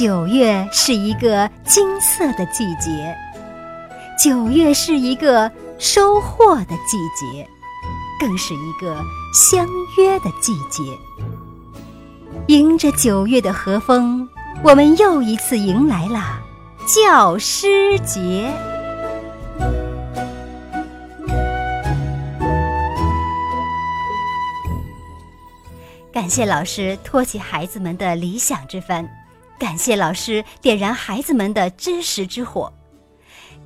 九月是一个金色的季节，九月是一个收获的季节，更是一个相约的季节。迎着九月的和风，我们又一次迎来了教师节。感谢老师托起孩子们的理想之帆。感谢老师点燃孩子们的知识之火，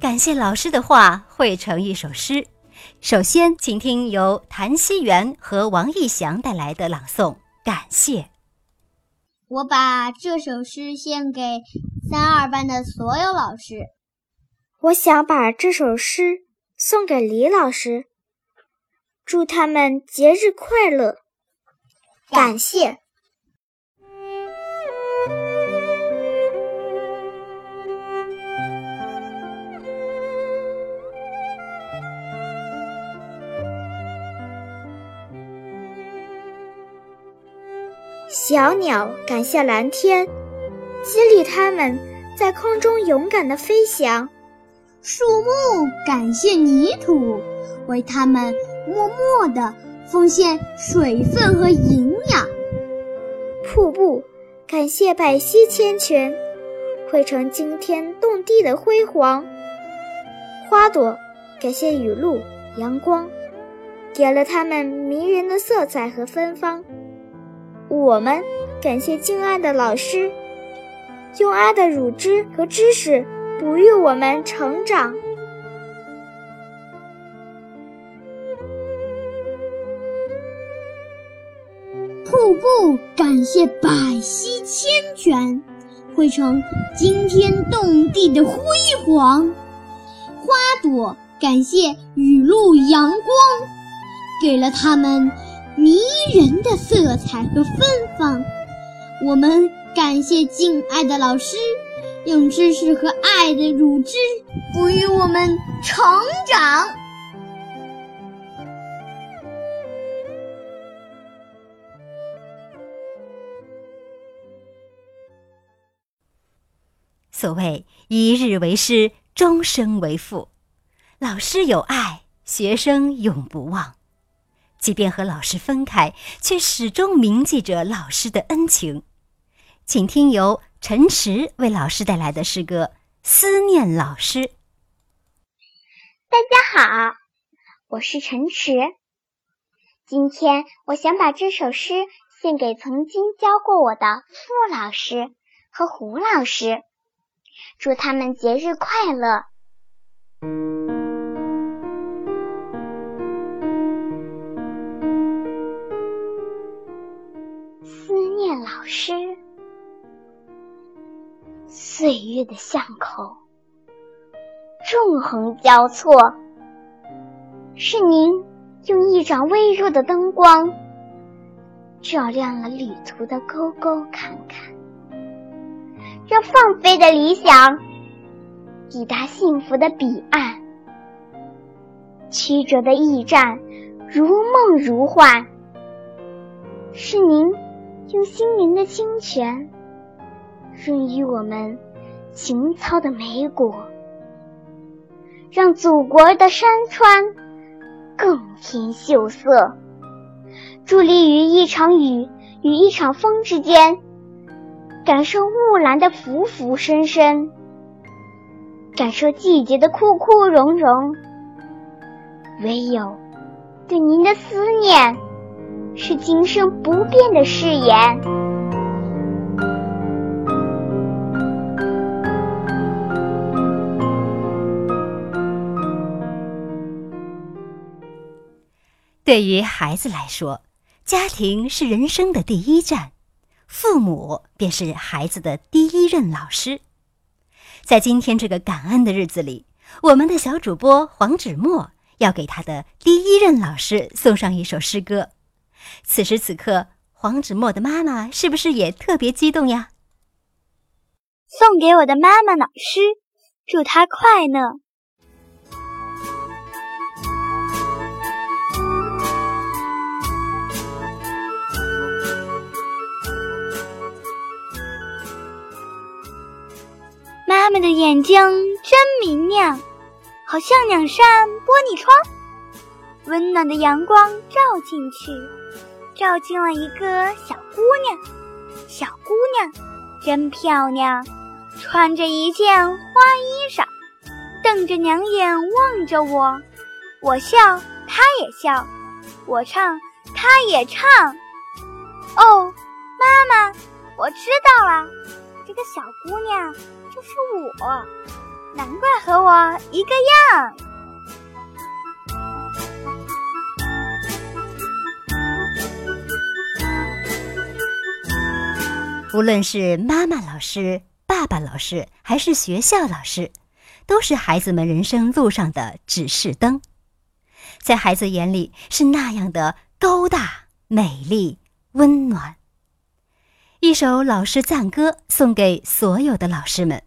感谢老师的话汇成一首诗。首先，请听由谭希元和王义祥带来的朗诵。感谢。我把这首诗献给三二班的所有老师。我想把这首诗送给李老师，祝他们节日快乐。感谢。小鸟感谢蓝天，激励它们在空中勇敢地飞翔；树木感谢泥土，为它们默默地奉献水分和营养；瀑布感谢百溪千泉，汇成惊天动地的辉煌；花朵感谢雨露阳光，给了它们迷人的色彩和芬芳。我们感谢敬爱的老师，用爱的乳汁和知识哺育我们成长。瀑布感谢百溪千泉，汇成惊天动地的辉煌；花朵感谢雨露阳光，给了他们。迷人的色彩和芬芳，我们感谢敬爱的老师，用知识和爱的乳汁哺育我们成长。所谓一日为师，终生为父。老师有爱，学生永不忘。即便和老师分开，却始终铭记着老师的恩情。请听由陈池为老师带来的诗歌《思念老师》。大家好，我是陈池。今天我想把这首诗献给曾经教过我的傅老师和胡老师，祝他们节日快乐。老师，岁月的巷口，纵横交错，是您用一盏微弱的灯光，照亮了旅途的沟沟坎坎，让放飞的理想抵达幸福的彼岸。曲折的驿站，如梦如幻，是您。用心灵的清泉，润育我们情操的美果，让祖国的山川更添秀色，伫立于一场雨与一场风之间，感受雾岚的浮浮深深，感受季节的枯枯荣荣。唯有对您的思念，是今生不变的誓言。对于孩子来说，家庭是人生的第一站，父母便是孩子的第一任老师。在今天这个感恩的日子里，我们的小主播黄芷墨要给他的第一任老师送上一首诗歌。此时此刻，黄芷墨的妈妈是不是也特别激动呀？送给我的妈妈老师，祝她快乐。妈妈的眼睛真明亮，好像两扇玻璃窗，温暖的阳光照进去，照进了一个小姑娘。小姑娘真漂亮，穿着一件花衣裳，瞪着两眼望着我。我笑，她也笑；我唱，她也唱。哦，妈妈，我知道了，这个小姑娘。就是我，难怪和我一个样。无论是妈妈老师、爸爸老师，还是学校老师，都是孩子们人生路上的指示灯，在孩子眼里是那样的高大、美丽、温暖。一首老师赞歌送给所有的老师们，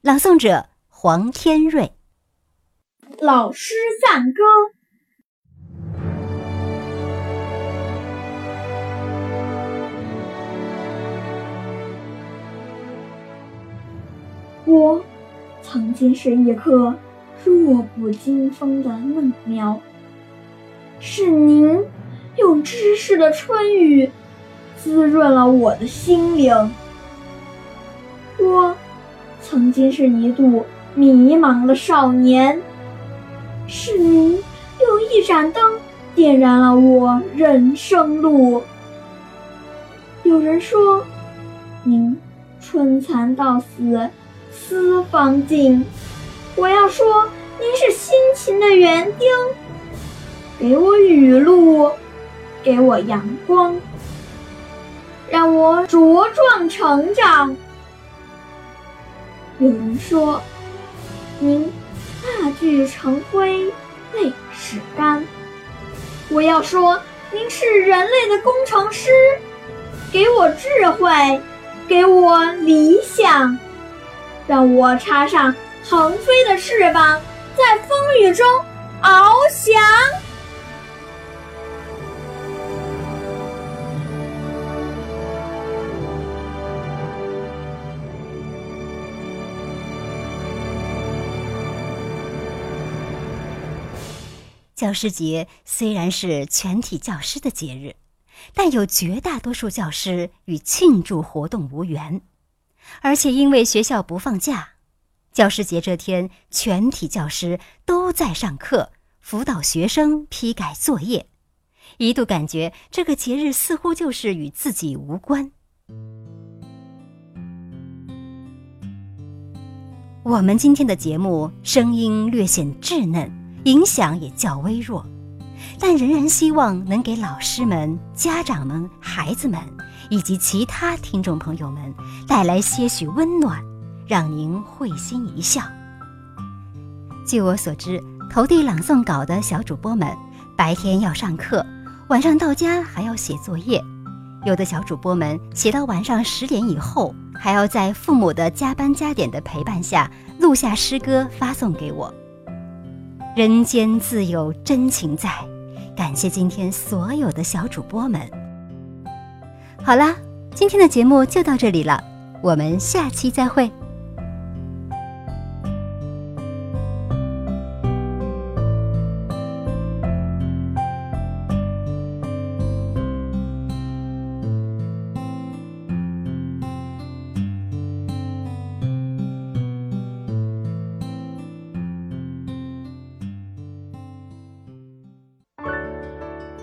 朗诵者黄天瑞。老师赞歌，我曾经是一棵弱不禁风的嫩苗，是您用知识的春雨。滋润了我的心灵。我曾经是一度迷茫的少年，是您用一盏灯点燃了我人生路。有人说，您春蚕到死丝方尽，我要说，您是辛勤的园丁，给我雨露，给我阳光。让我茁壮成长。有人说，您蜡炬成灰泪始干。我要说，您是人类的工程师，给我智慧，给我理想，让我插上腾飞的翅膀，在风雨中翱翔。教师节虽然是全体教师的节日，但有绝大多数教师与庆祝活动无缘，而且因为学校不放假，教师节这天全体教师都在上课，辅导学生批改作业，一度感觉这个节日似乎就是与自己无关。我们今天的节目声音略显稚嫩。影响也较微弱，但仍然希望能给老师们、家长们、孩子们以及其他听众朋友们带来些许温暖，让您会心一笑。据我所知，投递朗诵稿的小主播们白天要上课，晚上到家还要写作业，有的小主播们写到晚上十点以后，还要在父母的加班加点的陪伴下录下诗歌发送给我。人间自有真情在，感谢今天所有的小主播们。好啦，今天的节目就到这里了，我们下期再会。